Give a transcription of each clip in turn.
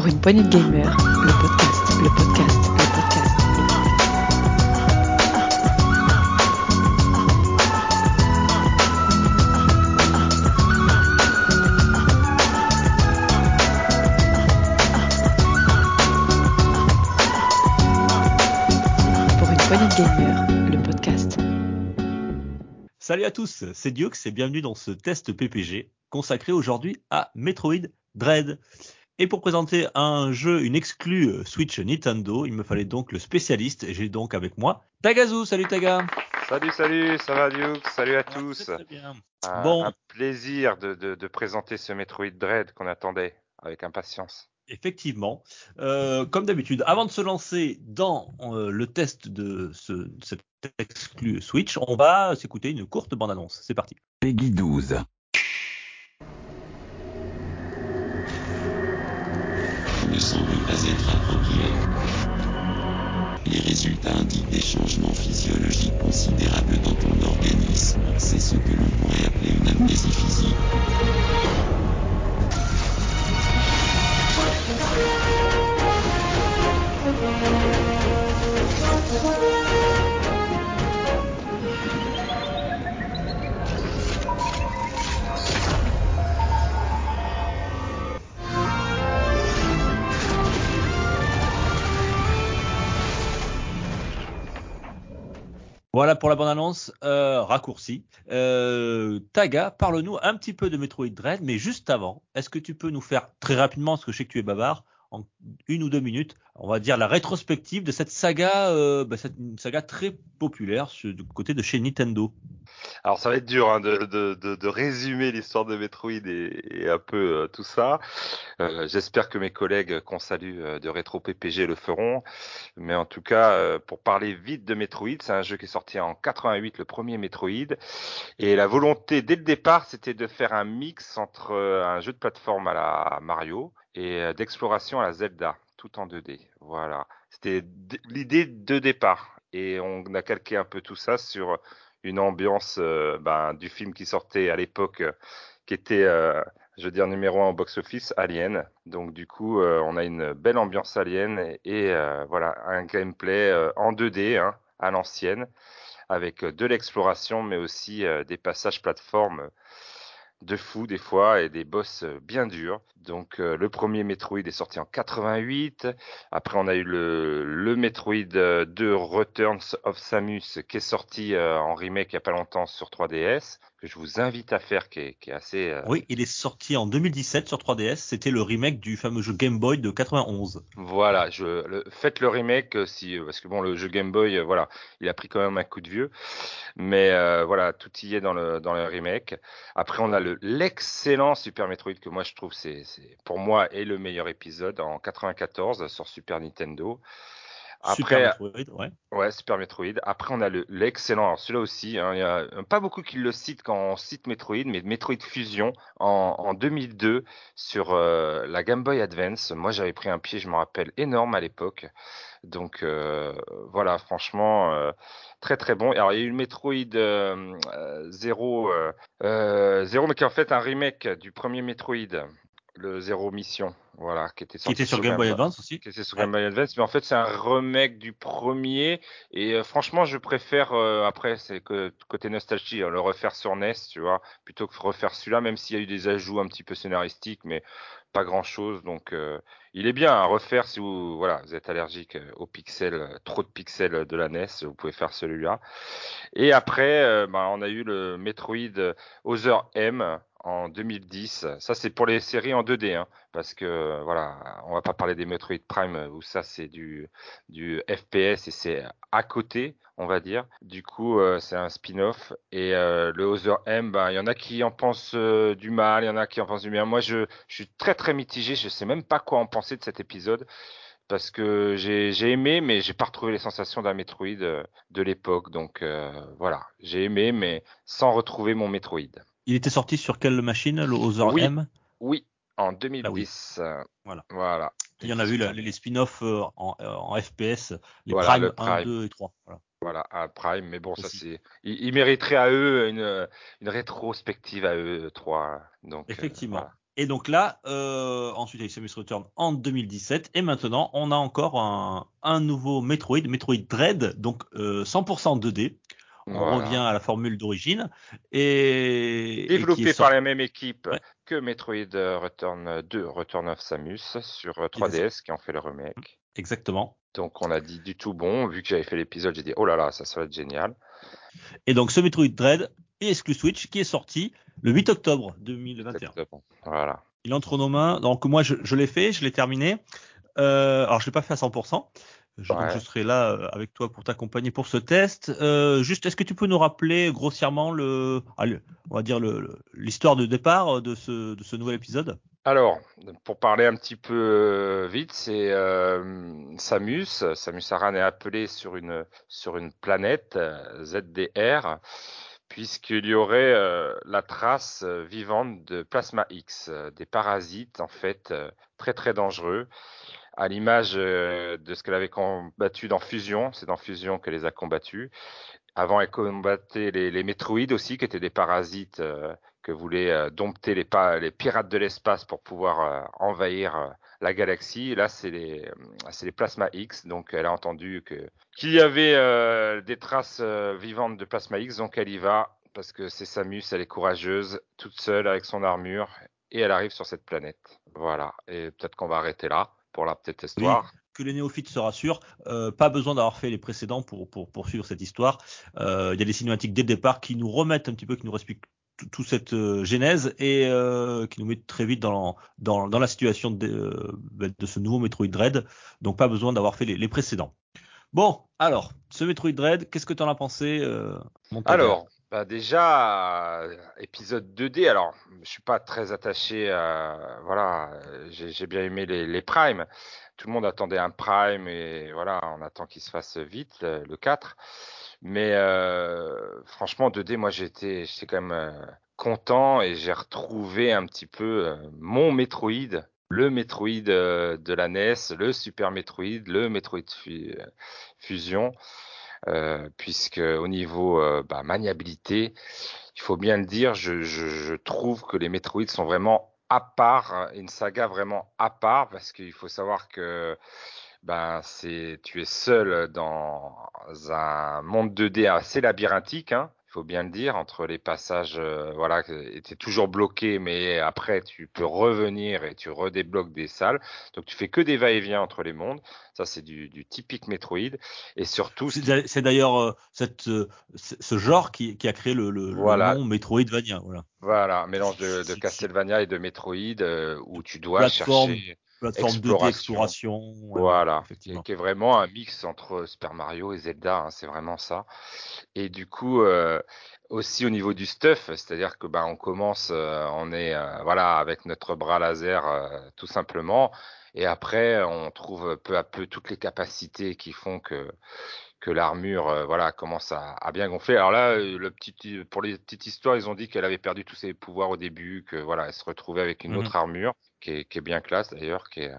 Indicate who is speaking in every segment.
Speaker 1: Pour une poignée de gamers, le podcast, le podcast, le podcast. Pour une poignée de gamers, le podcast.
Speaker 2: Salut à tous, c'est Diox et bienvenue dans ce test PPG consacré aujourd'hui à Metroid Dread. Et pour présenter un jeu, une exclue euh, Switch Nintendo, il me fallait donc le spécialiste et j'ai donc avec moi Tagazu. Salut Taga.
Speaker 3: Salut, salut, ça va Duke? Salut à
Speaker 2: Ah,
Speaker 3: tous.
Speaker 2: très, très bien.
Speaker 3: Un,
Speaker 2: Bon.
Speaker 3: un plaisir de, de- de présenter ce Metroid Dread qu'on attendait avec impatience.
Speaker 2: Effectivement, Euh, comme d'habitude, avant de se lancer dans euh, le test de ce, cette exclue Switch, on va s'écouter une courte bande-annonce. C'est parti.
Speaker 4: Peggy 12.
Speaker 5: Les résultats indiquent des changements physiologiques considérables dans ton organisme. C'est ce que l'on pourrait appeler une amnésie.
Speaker 2: Voilà pour la bande-annonce euh, raccourcie. Euh, Taga, parle-nous un petit peu de Metroid Dread, mais juste avant, est-ce que tu peux nous faire très rapidement, parce que je sais que tu es bavard, en une ou deux minutes, on va dire la rétrospective de cette saga, euh, bah, cette saga très populaire du côté de chez Nintendo.
Speaker 3: Alors ça va être dur hein, de, de- de- de résumer l'histoire de Metroid et, et un peu euh, tout ça. Euh, J'espère que mes collègues qu'on salue euh, de Retro PPG le feront. Mais en tout cas, euh, pour parler vite de Metroid, c'est un jeu qui est sorti en 88, le premier Metroid. Et la volonté dès le départ, c'était de faire un mix entre un jeu de plateforme à la Mario et euh, d'exploration à la Zelda, tout en 2D. Voilà, c'était l'idée de départ. Et on a calqué un peu tout ça sur une ambiance euh, ben, du film qui sortait à l'époque, euh, qui était, euh, je veux dire, numéro un au box-office, Alien. Donc du coup, on a une belle ambiance Alien et, voilà un gameplay en 2D hein, à l'ancienne, avec de l'exploration, mais aussi des passages plateformes de fou des fois et des boss euh, bien durs. Donc euh, le premier Metroid est sorti en 88. Après on a eu le, le Metroid euh, 2 Returns of Samus qui est sorti euh, en remake il y a pas longtemps sur 3DS que je vous invite à faire qui est, qui est assez euh,
Speaker 2: Oui, il est sorti en 2017 sur 3DS. C'était le remake du fameux jeu Game Boy de 91.
Speaker 3: Voilà, je, le, faites le remake euh, si parce que bon le jeu Game Boy euh, voilà, il a pris quand même un coup de vieux, mais euh, voilà tout y est dans le dans le remake. Après on a le l'excellent Super Metroid que moi je trouve c'est pour moi est le meilleur épisode en 94 sur Super Nintendo.
Speaker 2: Super Metroid, ouais.
Speaker 3: Ouais, Super Metroid. Après, on a le l'excellent, alors celui-là aussi, hein, il y a euh, pas beaucoup qui le citent quand on cite Metroid, mais Metroid Fusion en, en 2002 sur euh, la Game Boy Advance. Moi, j'avais pris un pied, je me rappelle, énorme à l'époque. Donc euh, voilà, franchement, euh, très très bon. Alors, il y a eu le Metroid euh, euh, Zero, euh, euh, Zero, mais qui est en fait un remake du premier Metroid, le Zero Mission, voilà, qui était
Speaker 2: Qui
Speaker 3: sorti
Speaker 2: était sur Game Boy Advance aussi.
Speaker 3: qui était sur Game Boy Advance, mais en fait c'est un remake du premier. Et euh, franchement, je préfère euh, après c'est que côté nostalgie, hein, le refaire sur NES, tu vois, plutôt que refaire celui-là, même s'il y a eu des ajouts un petit peu scénaristiques, mais pas grand-chose. Donc euh, il est bien à refaire si vous voilà vous êtes allergique euh, aux pixels, euh, trop de pixels de la NES, vous pouvez faire celui-là. Et après, euh, bah, on a eu le Metroid euh, Other M en 2010. Ça, c'est pour les séries en 2D, hein, parce que voilà, on va pas parler des Metroid Prime euh, où ça c'est du du FPS et c'est à côté, on va dire. Du coup, euh, c'est un spin-off. Et euh, le Other M, bah, il y en a qui en pensent euh, du mal, il y en a qui en pensent du bien. Moi, je, je suis très très mitigé. Je sais même pas quoi en penser de cet épisode. Parce que j'ai j'ai aimé, mais j'ai pas retrouvé les sensations d'un Metroid euh, de l'époque. Donc euh, voilà, j'ai aimé, mais sans retrouver mon Metroid.
Speaker 2: Il était sorti sur quelle machine, le Other
Speaker 3: Oui.
Speaker 2: M?
Speaker 3: Oui, en 2010. euh,
Speaker 2: Voilà.
Speaker 3: Voilà.
Speaker 2: Il y en a la- les, les spin-offs euh, en, euh, en FPS, les
Speaker 3: Voilà,
Speaker 2: Prime,
Speaker 3: le
Speaker 2: 1,
Speaker 3: Prime.
Speaker 2: 2 et 3. Voilà.
Speaker 3: Voilà, à Prime, mais bon, ça c'est. Ils, ils mériteraient à eux une, une rétrospective à eux trois. Donc, euh,
Speaker 2: Effectivement.
Speaker 3: voilà.
Speaker 2: Et donc là, euh, ensuite il y a eu Samus Return en 2017 et maintenant on a encore un, un nouveau Metroid, Metroid Dread, donc euh, 100% 2D. On
Speaker 3: Voilà.
Speaker 2: revient à la formule d'origine et
Speaker 3: Développé par la même équipe
Speaker 2: Ouais.
Speaker 3: que Metroid Return 2, Return of Samus sur euh, 3DS qui ont fait le remake.
Speaker 2: exactement.
Speaker 3: Donc on a dit du tout bon, vu que j'avais fait l'épisode, j'ai dit oh là là, ça, ça va être génial.
Speaker 2: Et donc ce Metroid Dread est exclu Switch qui est sorti le 8 octobre 2021.
Speaker 3: Exactement. Voilà.
Speaker 2: Il entre nos mains. Donc moi, je, je l'ai fait, je l'ai terminé. Euh, alors je l'ai pas fait à 100%. Je, donc, je serai là euh, avec toi pour t'accompagner pour ce test. Euh, juste, est-ce que tu peux nous rappeler grossièrement le, on va dire l'histoire de départ de ce, de ce nouvel épisode?
Speaker 3: Alors, pour parler un petit peu euh, vite, c'est euh, Samus. Samus Aran est appelé sur une sur une planète euh, ZDR, puisqu'il y aurait euh, la trace euh, vivante de Plasma X, euh, des parasites en fait euh, très très dangereux, à l'image euh, de ce qu'elle avait combattu dans Fusion. C'est dans Fusion qu'elle les a combattus. Avant, elle combattait les, métroïdes aussi, qui étaient des parasites euh, que voulaient euh, dompter les, pirates de l'espace pour pouvoir envahir la galaxie. Là, c'est les, Plasma X. Donc, elle a entendu qu'il y avait des traces vivantes de Plasma X. Donc, elle y va parce que c'est Samus, elle est courageuse, toute seule avec son armure, et elle arrive sur cette planète. Voilà. Et peut-être qu'on va arrêter là pour la petite histoire.
Speaker 2: Que les néophytes se rassurent, euh, pas besoin d'avoir fait les précédents pour, pour poursuivre cette histoire. Euh, Il y a des cinématiques dès le départ qui nous remettent un petit peu, qui nous expliquent tout- toute cette euh, genèse et euh, qui nous met très vite dans, dans, dans la situation de, de ce nouveau Metroid Dread. Donc pas besoin d'avoir fait les, les précédents. Bon, alors, ce Metroid Dread, qu'est-ce que tu en as pensé
Speaker 3: Alors, bah déjà, euh, épisode 2D, alors, je suis pas très attaché à, voilà, euh, j'ai bien aimé les, les primes. Tout le monde attendait un prime et voilà, on attend qu'il se fasse vite, le, le 4. Mais euh, franchement, 2D, moi, j'étais quand même content et j'ai retrouvé un petit peu mon Metroid, le Metroid de la NES, le Super Metroid, le Metroid Fu- Fusion. Euh, puisque au niveau euh, bah, maniabilité, il faut bien le dire, je, je, trouve que les Metroid sont vraiment à part, une saga vraiment à part, parce qu'il faut savoir que ben c'est tu es seul dans un monde 2D assez labyrinthique, hein, il faut bien le dire, entre les passages, euh, voilà, tu es toujours bloqué, mais après tu peux revenir et tu redébloques des salles, donc tu fais que des va-et-vient entre les mondes, ça c'est du, du typique Metroid, et surtout
Speaker 2: C'est d'ailleurs euh, euh, ce genre qui, qui a créé le, le, le
Speaker 3: Voilà.
Speaker 2: nom Metroidvania. Voilà.
Speaker 3: Voilà, un mélange de, de Castlevania et de Metroid euh, où tu dois
Speaker 2: Plateforme,
Speaker 3: chercher,
Speaker 2: Plateforme 2D,
Speaker 3: Exploration.
Speaker 2: exploration. ouais,
Speaker 3: voilà, qui,
Speaker 2: effectivement.
Speaker 3: qui est vraiment un mix entre Super Mario et Zelda, hein, c'est vraiment ça. Et du coup, euh, aussi au niveau du stuff, c'est-à-dire que ben on commence, euh, on est euh, voilà avec notre bras laser tout simplement, et après on trouve peu à peu toutes les capacités qui font que que l'armure euh, voilà commence à, à bien gonfler. Alors là, le petit pour les petites histoires, ils ont dit qu'elle avait perdu tous ses pouvoirs au début, que voilà, elle se retrouvait avec une
Speaker 2: Mhm.
Speaker 3: autre armure qui est, qui est bien classe d'ailleurs, qui est euh,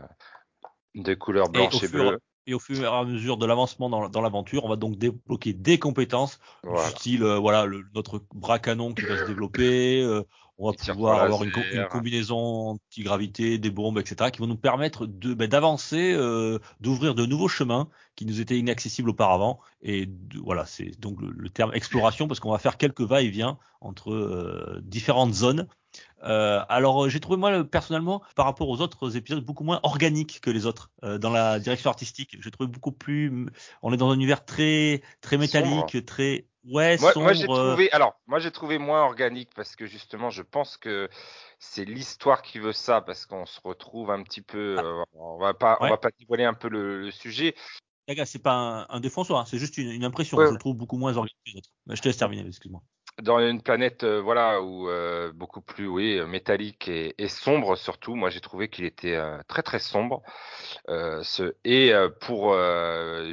Speaker 3: de couleur
Speaker 2: Et au
Speaker 3: blanche et,
Speaker 2: fur-
Speaker 3: bleue.
Speaker 2: Et au fur et à mesure de l'avancement dans, dans l'aventure, on va donc débloquer des compétences
Speaker 3: Voilà.
Speaker 2: du style, euh, voilà, le- notre bras canon qui va se développer. euh, on va pouvoir avoir une, co- une combinaison anti-gravité, des bombes, etc., qui vont nous permettre de ben, d'avancer, euh, d'ouvrir de nouveaux chemins qui nous étaient inaccessibles auparavant. Et de- voilà, c'est donc le, le terme exploration parce qu'on va faire quelques va-et-vient entre différentes zones. Euh, alors euh, j'ai trouvé moi le- personnellement par rapport aux autres épisodes beaucoup moins organique que les autres euh, dans la direction artistique. J'ai trouvé beaucoup plus. On est dans un univers très très métallique, très ouais
Speaker 3: Moi,
Speaker 2: sombre.
Speaker 3: moi, j'ai trouvé, alors, moi j'ai trouvé moins organique parce que justement, je pense que c'est l'histoire qui veut ça parce qu'on se retrouve un petit peu, euh, on va pas, on
Speaker 2: Ouais.
Speaker 3: va pas dévoiler un peu le, le sujet.
Speaker 2: c'est pas un, un soi, hein, c'est juste une, une impression.
Speaker 3: Ouais.
Speaker 2: Je le trouve beaucoup moins organique que les autres. Je te laisse terminer, excuse-moi.
Speaker 3: Dans une planète euh, voilà où euh, beaucoup plus oui euh, métallique et, et sombre surtout moi j'ai trouvé qu'il était euh, très très sombre. Euh, ce, et pour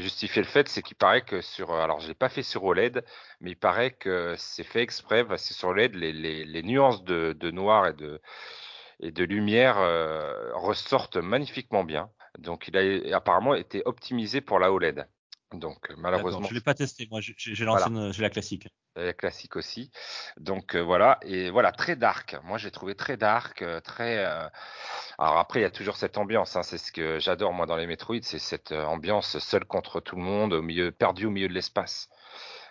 Speaker 3: justifier le fait c'est qu'il paraît que sur alors je l'ai pas fait sur OLED mais il paraît que c'est fait exprès parce que sur OLED les, les, les nuances de, de noir et de et de lumière ressortent magnifiquement bien. Donc il a apparemment été optimisé pour la OLED Donc euh, malheureusement,
Speaker 2: je l'ai pas testé. Moi, j'ai
Speaker 3: Voilà.
Speaker 2: j'ai la classique.
Speaker 3: la classique aussi. Donc euh, voilà et voilà très dark. Moi j'ai trouvé très dark, euh, très. euh, Alors après il y a toujours cette ambiance. Hein, c'est ce que j'adore moi dans les Metroid, c'est cette euh, ambiance seul contre tout le monde, au milieu perdu au milieu de l'espace.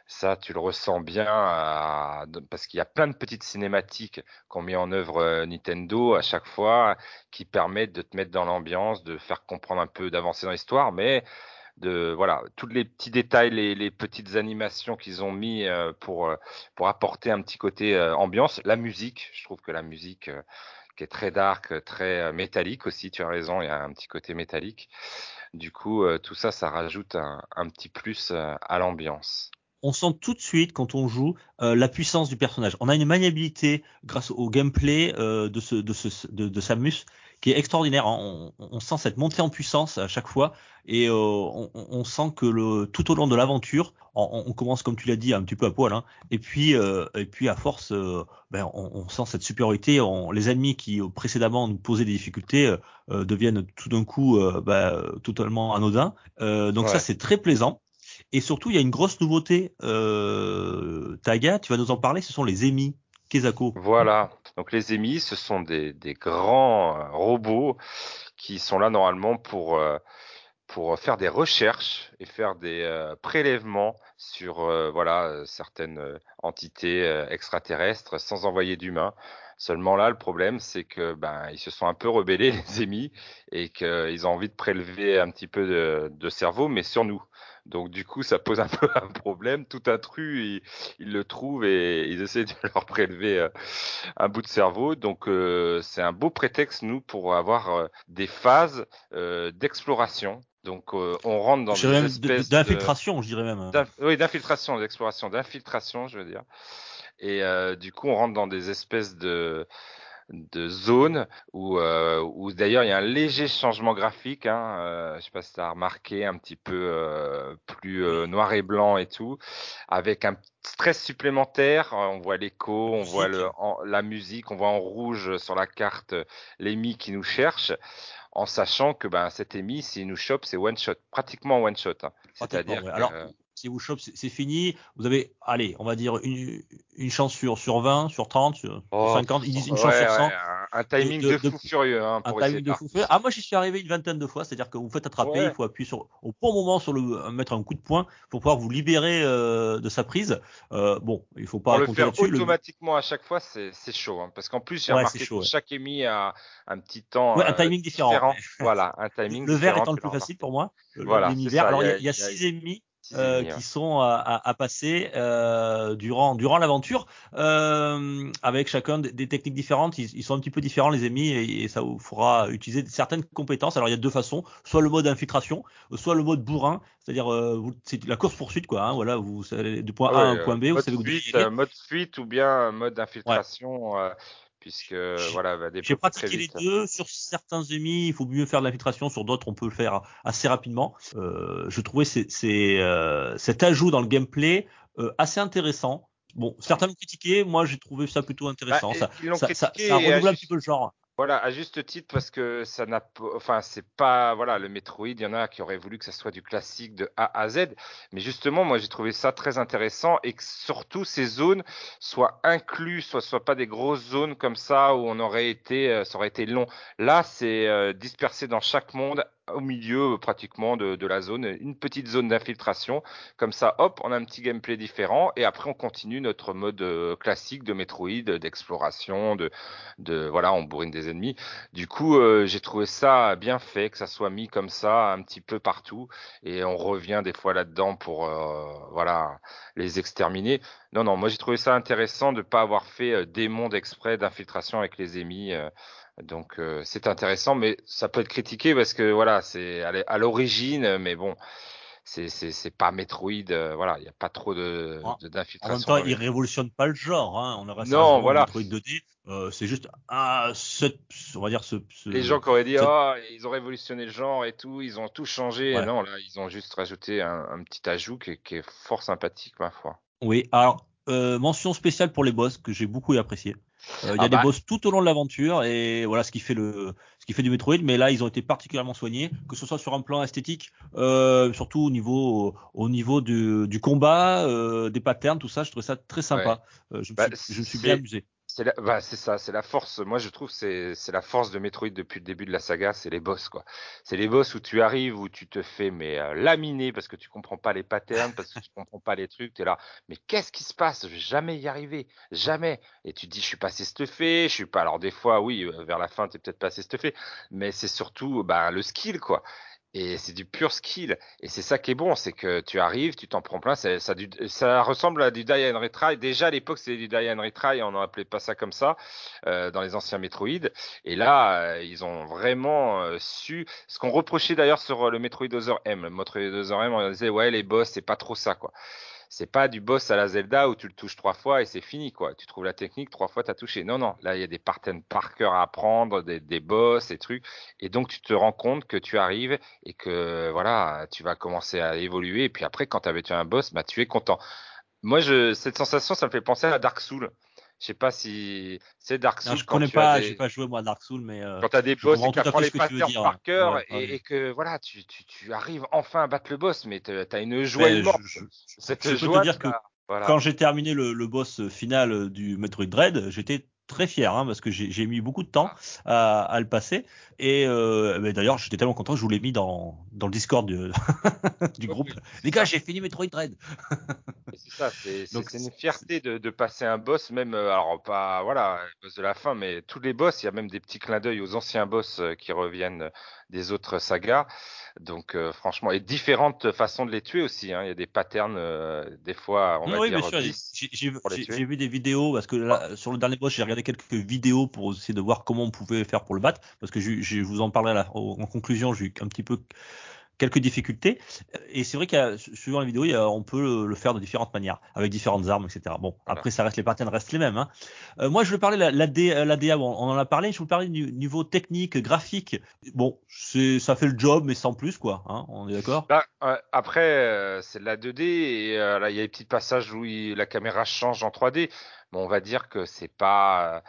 Speaker 3: Ça tu le ressens bien à- parce qu'il y a plein de petites cinématiques qu'ont mis en œuvre euh, Nintendo à chaque fois qui permettent de te mettre dans l'ambiance, de faire comprendre un peu d'avancer dans l'histoire, mais de voilà tous les petits détails, les, les petites animations qu'ils ont mis euh, pour euh, pour apporter un petit côté euh, ambiance. La musique, je trouve que la musique qui est très dark, très métallique aussi. Tu as raison, il y a un petit côté métallique. Du coup, tout ça, ça rajoute un, petit plus à l'ambiance.
Speaker 2: on sent tout de suite quand on joue la puissance du personnage. On a une maniabilité grâce au gameplay de, ce, de, ce, de Samus qui est extraordinaire. On, on sent cette montée en puissance à chaque fois et euh, on, on sent que le, tout au long de l'aventure, on, on commence comme tu l'as dit un petit peu à poil, hein, et puis euh, et puis à force, euh, ben, on, on sent cette supériorité. On, les ennemis qui euh, précédemment nous posaient des difficultés euh, deviennent tout d'un coup euh, ben, totalement anodins. Euh, donc
Speaker 3: Ouais.
Speaker 2: ça c'est très plaisant. Et surtout, il y a une grosse nouveauté, euh, Taga, tu vas nous en parler, ce sont les émis
Speaker 3: Voilà. Donc les émis, ce sont des, grands euh, robots qui sont là normalement pour euh, pour faire des recherches et faire des euh, prélèvements sur voilà certaines entités extraterrestres sans envoyer d'humains. Seulement là, le problème, c'est que ben ils se sont un peu rebellés les émis et qu'ils ont envie de prélever un petit peu de cerveau, mais sur nous. Donc du coup, ça pose un peu un problème. Tout intrus, ils, ils le trouvent et ils essaient de leur prélever euh, un bout de cerveau. Donc euh, c'est un beau prétexte nous pour avoir euh, des phases euh, d'exploration. Donc euh, on rentre dans des espèces
Speaker 2: de- d'infiltration, je dirais même.
Speaker 3: Oui, d'infiltration, d'exploration, d'infiltration, je veux dire. Et euh, du coup, on rentre dans des espèces de de zones où, euh, où d'ailleurs il y a un léger changement graphique. Hein, euh, je sais pas si tu as remarqué, un petit peu euh, plus euh, noir et blanc et tout, avec un stress supplémentaire. On voit l'écho, on voit le,
Speaker 2: Musique.
Speaker 3: en- la musique, on voit en rouge sur la carte l'émi qui nous cherche, en sachant que ben cet émi, s'il nous chope, c'est one shot, pratiquement one shot. hein. C'est-à-dire
Speaker 2: ouais. Alors, si vous chope, c'est fini. Vous avez, allez, on va dire une, une chance sur, sur 20, sur 30, sur,
Speaker 3: Oh,
Speaker 2: 50. Ils disent une
Speaker 3: ouais,
Speaker 2: chance sur 100.
Speaker 3: ouais, un, timing
Speaker 2: de-
Speaker 3: de,
Speaker 2: de-
Speaker 3: fou furieux hein,
Speaker 2: Un
Speaker 3: pour
Speaker 2: timing de fou furieux. Ah, moi, j'y suis arrivé une vingtaine de fois. C'est-à-dire que vous faites attraper, il faut appuyer sur, au bon moment sur le, mettre un coup de poing pour pouvoir vous libérer euh, de sa prise. Euh, bon, il faut pas
Speaker 3: Pour le faire
Speaker 2: là-dessus. Le-
Speaker 3: automatiquement à chaque fois, c'est chaud. hein, parce qu'en plus, j'ai remarqué
Speaker 2: chaud,
Speaker 3: que chaque émis a un petit temps.
Speaker 2: Ouais, un
Speaker 3: euh,
Speaker 2: timing différent.
Speaker 3: Voilà, un timing
Speaker 2: le vert étant le plus facile pour moi.
Speaker 3: Voilà,
Speaker 2: Alors, il y a,
Speaker 3: il
Speaker 2: il euh, qui
Speaker 3: ouais.
Speaker 2: sont à, à- à passer euh, durant durant l'aventure euh, avec chacun des, des techniques différentes. Ils, ils sont un petit peu différents les ennemis et, et ça vous fera utiliser certaines compétences. Alors il y a deux façons, soit le mode infiltration, soit le mode bourrin, c'est-à-dire euh, c'est la course poursuite quoi. hein, voilà, vous allez du point A à
Speaker 3: ouais,
Speaker 2: un point B, vous savez où vous
Speaker 3: euh, mode fuite ou bien mode infiltration, euh, puisque voilà, va
Speaker 2: J'ai pratiqué les deux. Sur certains ennemis, il faut mieux faire de l'infiltration. Sur d'autres, on peut le faire assez rapidement. Euh, je trouvais euh, cet ajout dans le gameplay euh, assez intéressant. Bon, certains l'ont critiqué. Moi, j'ai trouvé ça plutôt
Speaker 3: Bah,
Speaker 2: intéressant.
Speaker 3: et-
Speaker 2: ça, ça, ça, ça renouvelle un petit peu le genre.
Speaker 3: Voilà, à juste titre parce que ça n'a enfin c'est pas, voilà, le Metroid, il y en a qui auraient voulu que ça soit du classique de A à Z, mais justement, moi j'ai trouvé ça très intéressant et que surtout ces zones soient inclus, soit soit pas des grosses zones comme ça où on aurait été, euh, ça aurait été long. Là, c'est euh, dispersé dans chaque monde, au milieu euh, pratiquement de, de la zone, une petite zone d'infiltration. Comme ça, hop, on a un petit gameplay différent et après on continue notre mode euh, classique de Metroid, d'exploration, de de voilà, on bourrine des ennemis. Du coup, euh, j'ai trouvé ça bien fait, que ça soit mis comme ça un petit peu partout, et on revient des fois là-dedans pour euh, voilà les exterminer. Non, non, moi j'ai trouvé ça intéressant de pas avoir fait euh, des mondes exprès d'infiltration avec les ennemis. Donc euh, c'est intéressant, mais ça peut être critiqué parce que voilà, c'est à l'origine, mais bon. C'est pas Metroid, euh, voilà, il n'y a pas trop de de-
Speaker 2: En même
Speaker 3: d'infiltration.
Speaker 2: temps, il révolutionne pas le genre. Hein. On reste
Speaker 3: Non, voilà.
Speaker 2: Metroid 2D. Euh, c'est juste ce, on va dire ce, ce-
Speaker 3: Les gens qui auraient dit ah ils ont révolutionné le genre et tout, ils ont tout changé.
Speaker 2: Ouais.
Speaker 3: Non là ils ont juste rajouté un, un petit ajout qui, est- qui est fort sympathique ma foi.
Speaker 2: Oui, alors mention spéciale pour les boss que j'ai beaucoup apprécié. Euh, Il y a
Speaker 3: Ah
Speaker 2: des
Speaker 3: bah.
Speaker 2: boss tout au long de l'aventure et voilà ce qui fait le ce qui fait du Metroid. Mais là, ils ont été particulièrement soignés, que ce soit sur un plan esthétique, euh, surtout au niveau au niveau du, du combat, euh, des patterns, tout ça. Je trouvais ça très sympa. Euh, je, me
Speaker 3: Bah,
Speaker 2: suis, je me suis bien amusé.
Speaker 3: C'est bah, ça, c'est la force. Moi, je trouve c'est c'est la force de Metroid depuis le début de la saga, c'est les boss quoi. C'est les boss où tu arrives où tu te fais mais euh, laminer parce que tu comprends pas les patterns, parce que tu comprends pas les trucs. T'es là, mais qu'est-ce qui se passe? Je vais jamais y arriver, jamais. Et tu te dis, je suis passé stuffé, je suis pas. Alors des fois, oui, euh, vers la fin, t'es peut-être passé stuffé, mais c'est surtout bah le skill quoi. Et c'est du pur skill. Et c'est ça qui est bon, c'est que tu arrives, tu t'en prends plein. Ça, ça, du- ça ressemble à du die and retry. Déjà à l'époque, c'était du die and retry, on n'appelait pas ça comme ça euh, dans les anciens Metroid. Et là, euh, ils ont vraiment euh, su. Ce qu'on reprochait d'ailleurs sur euh, le Metroid Other M. Le Metroid Other M, on disait ouais, les boss, c'est pas trop ça quoi. C'est pas du boss à la Zelda où tu le touches trois fois et c'est fini quoi. Tu trouves la technique trois fois t'as touché. Non non, là il y a des patterns par cœur à apprendre, des, des boss, des trucs. Et donc tu te rends compte que tu arrives et que voilà, tu vas commencer à évoluer. Et puis après, quand tu avais tué un boss, bah tu es content. Moi, cette sensation, ça me fait penser à Dark Souls. Je sais pas si c'est Dark Souls.
Speaker 2: Non, je
Speaker 3: quand
Speaker 2: connais pas,
Speaker 3: des-
Speaker 2: j'ai pas joué moi à Dark Souls, mais euh,
Speaker 3: quand tu as des boss et que
Speaker 2: tout à
Speaker 3: tu apprends
Speaker 2: fait
Speaker 3: les patterns par cœur
Speaker 2: Ouais,
Speaker 3: et,
Speaker 2: ouais.
Speaker 3: et que voilà, tu, tu, tu arrives enfin à battre le boss, mais tu as une joie
Speaker 2: je- je-
Speaker 3: Cette
Speaker 2: je peux te
Speaker 3: joie,
Speaker 2: dire que
Speaker 3: voilà.
Speaker 2: quand j'ai terminé le, le boss final du Metroid Dread, j'étais très fier hein, parce que j'ai mis beaucoup de temps à, à le passer et euh, d'ailleurs j'étais tellement content que je vous l'ai mis dans dans le Discord du, groupe.
Speaker 3: oui,
Speaker 2: Les gars, j'ai fini Metroid Dread.
Speaker 3: C'est ça, c'est une fierté de, de passer un boss, même, euh, alors pas, voilà, boss de la fin, mais tous les boss, il y a même des petits clins d'œil aux anciens boss euh, qui reviennent des autres sagas. Donc, euh, franchement, et différentes façons de les tuer aussi, hein. Il y a des patterns, euh, des fois, on va
Speaker 2: oui,
Speaker 3: dire,
Speaker 2: bien sûr. J'ai vu des vidéos parce que là, sur le dernier boss, j'ai regardé quelques vidéos pour essayer de voir comment on pouvait faire pour le battre parce que je, je vous en parlerai en conclusion. J'ai eu un petit peu quelques difficultés et c'est vrai qu'il y a, suivant la vidéo, il y a- on peut le, le faire de différentes manières avec différentes armes, etc. Bon,
Speaker 3: Voilà.
Speaker 2: après ça reste les patterns restent les mêmes. Hein. Euh, moi, je voulais parler de la, la. Bon, on en a parlé. Je vous parlais du niveau technique, graphique. Bon, c'est ça fait le job, mais sans plus quoi. Hein, on est d'accord?
Speaker 3: Euh, après, euh, c'est de la 2D et euh, là, il y a des petits passages où il- la caméra change en 3D. Mais on va dire que c'est pas.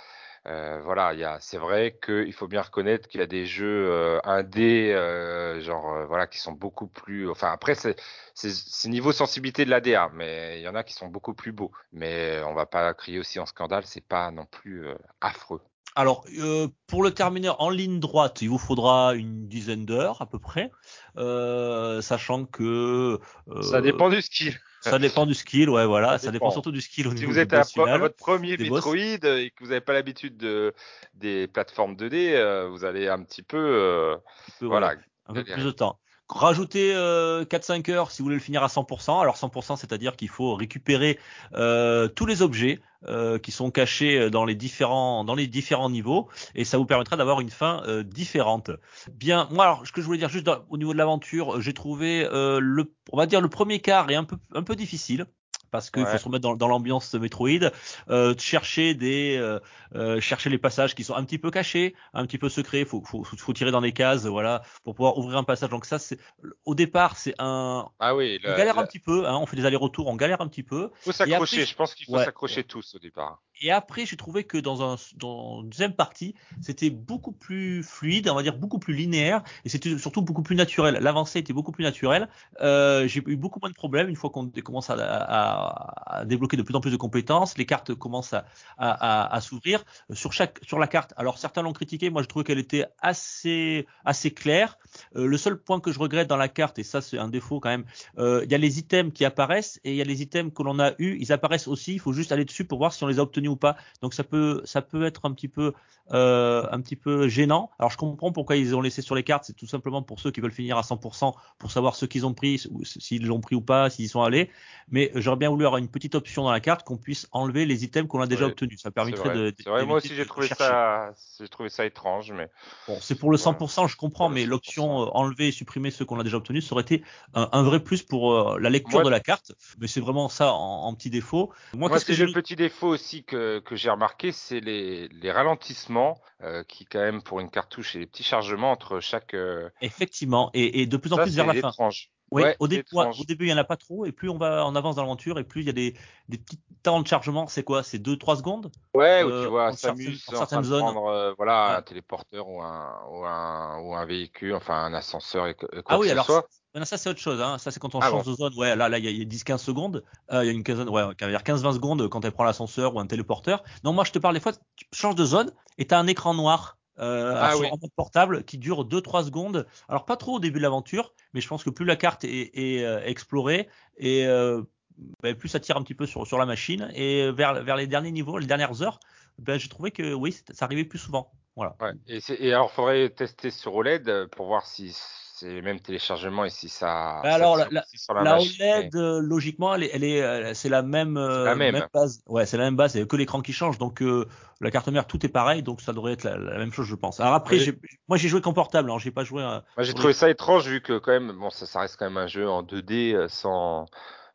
Speaker 3: Euh, voilà, il y a, c'est vrai qu'il faut bien reconnaître qu'il y a des jeux euh, indés, euh, genre euh, voilà, qui sont beaucoup plus. Enfin, après, c'est, c'est, c'est niveau sensibilité de la DA, mais il y en a qui sont beaucoup plus beaux. Mais on va pas crier aussi en scandale, c'est pas non plus euh, affreux.
Speaker 2: Alors, euh, pour le terminer en ligne droite, il vous faudra une dizaine d'heures à peu près, euh, sachant que euh,
Speaker 3: Ça dépend du skill.
Speaker 2: Ça dépend du skill, ouais, voilà,
Speaker 3: Ça
Speaker 2: ça, dépend.
Speaker 3: dépend.
Speaker 2: surtout du skill au
Speaker 3: Si
Speaker 2: niveau
Speaker 3: vous êtes à, à votre premier. Metroid euh, et que vous n'avez pas l'habitude de des plateformes 2D, euh, vous allez un petit peu, euh,
Speaker 2: un peu,
Speaker 3: voilà.
Speaker 2: ouais, un peu plus de temps. Rajoutez euh, 4-5 heures si vous voulez le finir à 100%. Alors 100%, c'est-à-dire qu'il faut récupérer euh, tous les objets euh, qui sont cachés dans les différents dans les différents niveaux et ça vous permettra d'avoir une fin euh, différente. Bien, moi alors ce que je voulais dire juste au niveau de l'aventure, j'ai trouvé euh, le on va dire le premier quart est un peu un peu difficile parce qu'il
Speaker 3: Ouais.
Speaker 2: faut se remettre dans, dans l'ambiance Metroid, euh, chercher des, euh, euh, chercher les passages qui sont un petit peu cachés, un petit peu secrets. Faut, faut, faut, tirer dans des cases, voilà, pour pouvoir ouvrir un passage. Donc ça, c'est au départ, c'est un,
Speaker 3: Ah oui,
Speaker 2: on galère un petit peu. Hein, on fait des allers-retours, on galère un petit peu.
Speaker 3: faut s'accrocher. Je pense qu'il faut
Speaker 2: ouais.
Speaker 3: s'accrocher tous au départ.
Speaker 2: Et après, j'ai trouvé que dans un dans une deuxième partie, c'était beaucoup plus fluide, on va dire beaucoup plus linéaire, et c'était surtout beaucoup plus naturel. L'avancée était beaucoup plus naturelle. Euh, j'ai eu beaucoup moins de problèmes une fois qu'on commence à, à, à débloquer de plus en plus de compétences. Les cartes commencent à, à, s'ouvrir sur chaque sur la carte. Alors certains l'ont critiqué, moi je trouvais qu'elle était assez assez claire. Euh, le seul point que je regrette dans la carte, et ça c'est un défaut quand même, euh, il y a les items qui apparaissent et il y a les items que l'on a eu, ils apparaissent aussi. Il faut juste aller dessus pour voir si on les a obtenus ou pas. Donc ça peut ça peut être un petit peu euh, un petit peu gênant. Alors je comprends pourquoi ils ont laissé sur les cartes, c'est tout simplement pour ceux qui veulent finir à 100% pour savoir ce qu'ils ont pris, s'ils l'ont pris ou pas, s'ils y sont allés. Mais j'aurais bien voulu avoir une petite option dans la carte qu'on puisse enlever les items qu'on a déjà obtenus. Ça permettrait de.
Speaker 3: Vrai, moi aussi j'ai trouvé
Speaker 2: chercher.
Speaker 3: ça, j'ai trouvé ça étrange, mais
Speaker 2: Bon, c'est pour le
Speaker 3: Voilà.
Speaker 2: 100%, je comprends, mais
Speaker 3: 100%.
Speaker 2: l'option euh, enlever et supprimer ceux qu'on a déjà obtenus, ça aurait été un, un vrai plus pour euh, la lecture
Speaker 3: Moi-
Speaker 2: de la carte. Mais c'est vraiment ça en, en petit défaut. Moi,
Speaker 3: Moi,
Speaker 2: qu'est-ce que j'ai
Speaker 3: le petit défaut aussi que, que j'ai remarqué, c'est les, les ralentissements euh, qui, quand même, pour une cartouche, et les petits chargements entre chaque. euh,
Speaker 2: Effectivement, et, et de plus en
Speaker 3: ça,
Speaker 2: plus vers la fin.
Speaker 3: étrange.
Speaker 2: Oui,
Speaker 3: Ouais,
Speaker 2: au, début, ouais, au début, il n'y en a pas trop, et plus on va en avance dans l'aventure, et plus il y a des, des petits temps de chargement. C'est quoi? C'est 2-3 secondes?
Speaker 3: Ouais, où
Speaker 2: Euh,
Speaker 3: tu vois
Speaker 2: en
Speaker 3: Samus
Speaker 2: certaines- en
Speaker 3: en
Speaker 2: certaines zones.
Speaker 3: prendre euh, voilà,
Speaker 2: Ouais.
Speaker 3: un téléporteur ou un, ou, un, ou un véhicule, enfin un ascenseur et que- quoi
Speaker 2: Ah
Speaker 3: que
Speaker 2: oui,
Speaker 3: ce
Speaker 2: alors
Speaker 3: soit.
Speaker 2: Maintenant, ça c'est autre chose. Hein. Ça c'est quand on
Speaker 3: Ah
Speaker 2: change de zone. Ouais, là, là, il y a, a 10-15 secondes. Euh, il y a une quinzaine, ouais, il y a 15-20 secondes quand elle prend l'ascenseur ou un téléporteur. Non, moi je te parle des fois, tu changes de zone et tu as un écran noir. Euh,
Speaker 3: Ah oui.
Speaker 2: portable qui dure 2-3 secondes. Alors pas trop au début de l'aventure, mais je pense que plus la carte est, est, euh, explorée et euh, ben, plus ça tire un petit peu sur, sur la machine. Et vers, vers les derniers niveaux, les dernières heures, ben, j'ai trouvé que oui, ça arrivait plus souvent. Voilà.
Speaker 3: Ouais. Et, et alors, faudrait tester sur OLED pour voir si c'est le même téléchargement et si ça. Ça
Speaker 2: alors, la-
Speaker 3: sur la,
Speaker 2: La
Speaker 3: machine.
Speaker 2: OLED, euh, logiquement, elle est, elle est, euh, c'est la même, euh,
Speaker 3: la même.
Speaker 2: base. Ouais, c'est la même base. Il y a que l'écran qui change. Donc, euh, la carte mère, tout est pareil. Donc, ça devrait être la, la même chose, je pense. Alors après,
Speaker 3: Oui.
Speaker 2: moi, j'ai joué qu'en portable. Alors, j'ai pas joué. à-
Speaker 3: Moi, j'ai trouvé
Speaker 2: les-
Speaker 3: ça étrange vu que quand même, bon, ça, ça reste quand même un jeu en 2D euh, sans,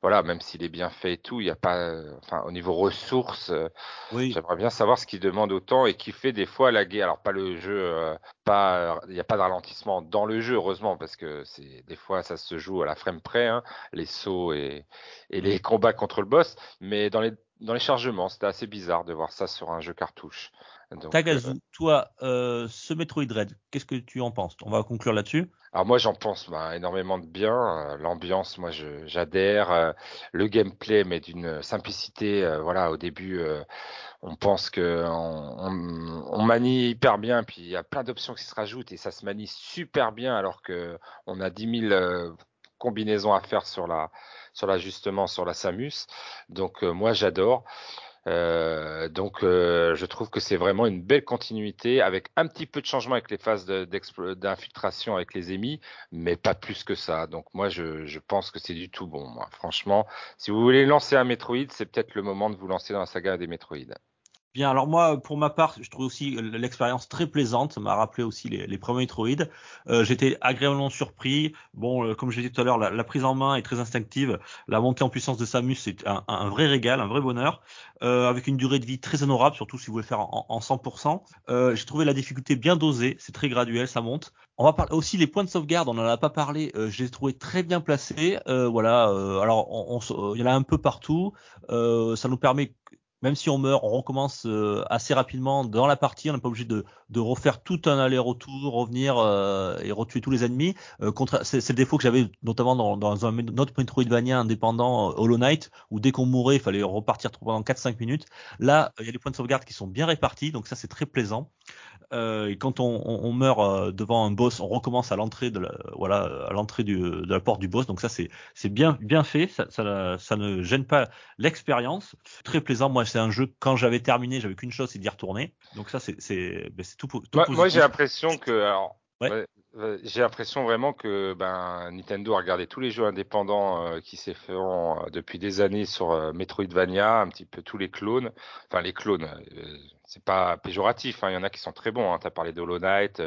Speaker 3: voilà, même s'il est bien fait et tout, il n'y a pas, euh, enfin, au niveau ressources, euh,
Speaker 2: Oui.
Speaker 3: j'aimerais bien savoir ce qui demande autant et qui fait des fois laguer. Alors pas le jeu, euh, pas, il n'y a pas de ralentissement dans le jeu, heureusement, parce que c'est des fois ça se joue à la frame près, hein, les sauts et, et les combats contre le boss, mais dans les dans les chargements, c'était assez bizarre de voir ça sur un jeu cartouche. Donc, euh,
Speaker 2: Tagazu, toi, euh, ce Metroid Dread, qu'est-ce que tu en penses? On va conclure là-dessus.
Speaker 3: Alors moi j'en pense bah, énormément de bien. Euh, L'ambiance, moi j'adhère. Le gameplay, mais d'une simplicité. euh, voilà, au début, on pense que on, on- on manie hyper bien, puis il y a plein d'options qui se rajoutent et ça se manie super bien, alors que on a 10 000 euh, combinaisons à faire sur la sur la justement sur la Samus. Donc euh, moi j'adore. Euh, donc, euh, je trouve que c'est vraiment une belle continuité avec un petit peu de changement avec les phases d'infiltration avec les émis, mais pas plus que ça. Donc, moi, je, je pense que c'est du tout bon. Moi, franchement, si vous voulez lancer un Metroid, c'est peut-être le moment de vous lancer dans la saga des Metroid.
Speaker 2: Bien, alors moi, pour ma part, je trouve aussi l'expérience très plaisante. Ça m'a rappelé aussi les, premiers Metroid. Euh, J'étais agréablement surpris. Bon, euh, comme je l'ai dit tout à l'heure, la, prise en main est très instinctive. La montée en puissance de Samus, c'est un, vrai régal, un vrai bonheur. Euh, avec une durée de vie très honorable, surtout si vous voulez faire en, en 100%. Euh, J'ai trouvé la difficulté bien dosée. C'est très graduel, ça monte. On va parler aussi les points de sauvegarde. On n'en a pas parlé. Euh, je les ai trouvés très bien placés. Euh, voilà. alors, on, il y en a un peu partout. Ça nous permet même si on meurt, on recommence euh, assez rapidement dans la partie. On n'est pas obligé de, refaire tout un aller-retour, revenir euh, et retuer tous les ennemis. Euh, c'est le défaut que j'avais notamment dans, dans un autre Metroidvania indépendant, Hollow Knight, où dès qu'on mourait, il fallait repartir pendant 4-5 minutes. Là, il y a des points de sauvegarde qui sont bien répartis, donc ça c'est très plaisant. Euh, et quand on, on, on meurt euh, devant un boss, on recommence à l'entrée de la, voilà, à l'entrée de la porte du boss. Donc ça c'est c'est bien bien fait, ça, ça, ça ne gêne pas l'expérience. Très plaisant. Moi c'est un jeu quand j'avais terminé, j'avais qu'une chose, c'est d'y retourner. Donc ça c'est c'est ben, tout, tout.
Speaker 3: Moi, moi j'ai l'impression que alors. J'ai l'impression vraiment que ben, Nintendo a regardé tous les jeux indépendants euh, qui s'est fait euh, depuis des années sur euh, Metroidvania, un petit peu tous les clones. Enfin, les clones, c'est pas péjoratif. Il hein, y en a qui sont très bons. Hein. Tu as parlé de Hollow Knight,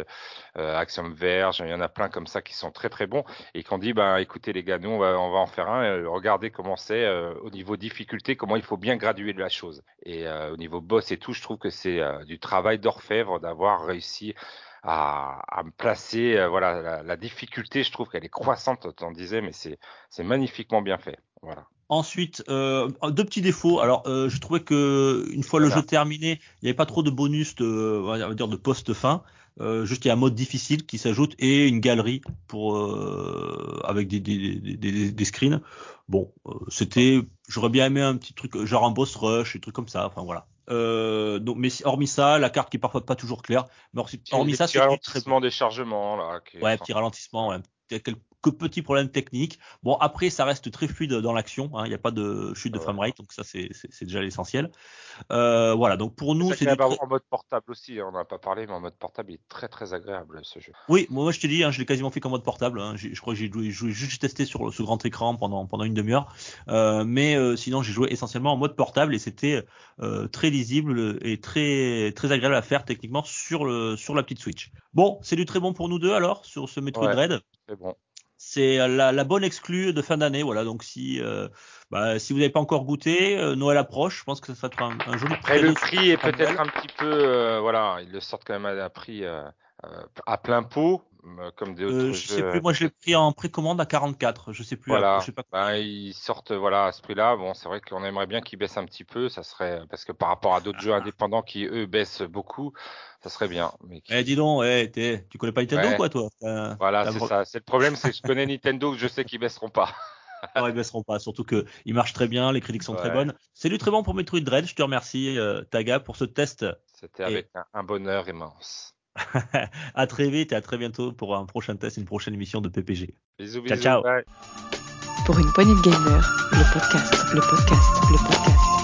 Speaker 3: Axiom Verge, il y en a plein comme ça qui sont très très bons et qui ont dit ben, écoutez les gars, nous on va, en faire un. Regardez comment c'est au niveau difficulté, comment il faut bien graduer la chose. Et au niveau boss et tout, je trouve que c'est du travail d'orfèvre d'avoir réussi à, à, me placer. Euh, voilà, la, la, difficulté, je trouve qu'elle est croissante, on disait, mais c'est magnifiquement bien fait. Voilà.
Speaker 2: Ensuite, euh, deux petits défauts. Alors, euh, je trouvais que une fois voilà. le jeu terminé, il n'y avait pas trop de bonus de, on va dire, de post fin. Euh, juste il y a un mode difficile qui s'ajoute et une galerie pour avec des, des, des, des, screens. Bon, c'était, j'aurais bien aimé un petit truc genre un boss rush, des trucs comme ça. Enfin voilà. Euh, donc, mais hormis ça, la carte qui est parfois pas toujours claire. Mais hormis ça,
Speaker 3: c'est ralentissement très... des chargements là.
Speaker 2: Qui ouais, petit ralentissement. Ouais. Quelques petits problèmes techniques. Bon, après, ça reste très fluide dans l'action. Il hein, n'y a pas de chute de framerate, donc ça, c'est déjà l'essentiel. Euh, voilà, donc pour nous,
Speaker 3: c'est très... en mode portable aussi. On n'en a pas parlé, mais en mode portable, il est très très agréable ce jeu.
Speaker 2: Oui, moi, je te dis, hein, je l'ai quasiment fait qu'en mode portable. Hein. Je crois que j'ai juste testé sur ce grand écran pendant pendant une demi-heure, euh, mais euh, sinon, j'ai joué essentiellement en mode portable et c'était très lisible et très très agréable à faire techniquement sur le sur la petite Switch. Bon, c'est du très bon pour nous deux alors sur ce Metroid
Speaker 3: ouais,
Speaker 2: Dread?
Speaker 3: C'est bon
Speaker 2: c'est la, la, bonne exclue de fin d'année. Voilà, donc si euh, bah, si vous n'avez pas encore goûté, euh, Noël approche. Je pense que ça sera un, un joli.
Speaker 3: Après le prix est peut-être un petit peu, euh, voilà, ils le sortent quand même à un prix à plein pot. Euh, comme des autres
Speaker 2: Euh, je sais
Speaker 3: jeux.
Speaker 2: plus, moi je l'ai pris en précommande à 44, je sais plus.
Speaker 3: Voilà,
Speaker 2: je sais pas.
Speaker 3: Ben, ils sortent voilà à ce prix-là. Bon, c'est vrai qu'on aimerait bien qu'ils baissent un petit peu. Ça serait parce que par rapport à d'autres jeux indépendants qui eux baissent beaucoup, ça serait bien. Mais qui-
Speaker 2: Eh dis donc, eh, tu connais pas Nintendo
Speaker 3: Ouais.
Speaker 2: quoi toi?
Speaker 3: Voilà, c'est ça. C'est le problème, c'est que je connais Nintendo, je sais qu'ils baisseront pas.
Speaker 2: Non, ils baisseront pas, surtout que ils marchent très bien, les critiques sont très bonnes. C'est du très bon pour Metroid Dread. Je te remercie euh, Taga pour ce test.
Speaker 3: C'était
Speaker 2: Et-
Speaker 3: avec un, un bonheur immense.
Speaker 2: À très vite et à très bientôt pour un prochain test, une prochaine émission de PPG.
Speaker 3: Bisous,
Speaker 2: Ciao,
Speaker 3: bisous.
Speaker 2: ciao.
Speaker 3: bye.
Speaker 1: Pour une poignée de gamers, le podcast, le podcast, le podcast.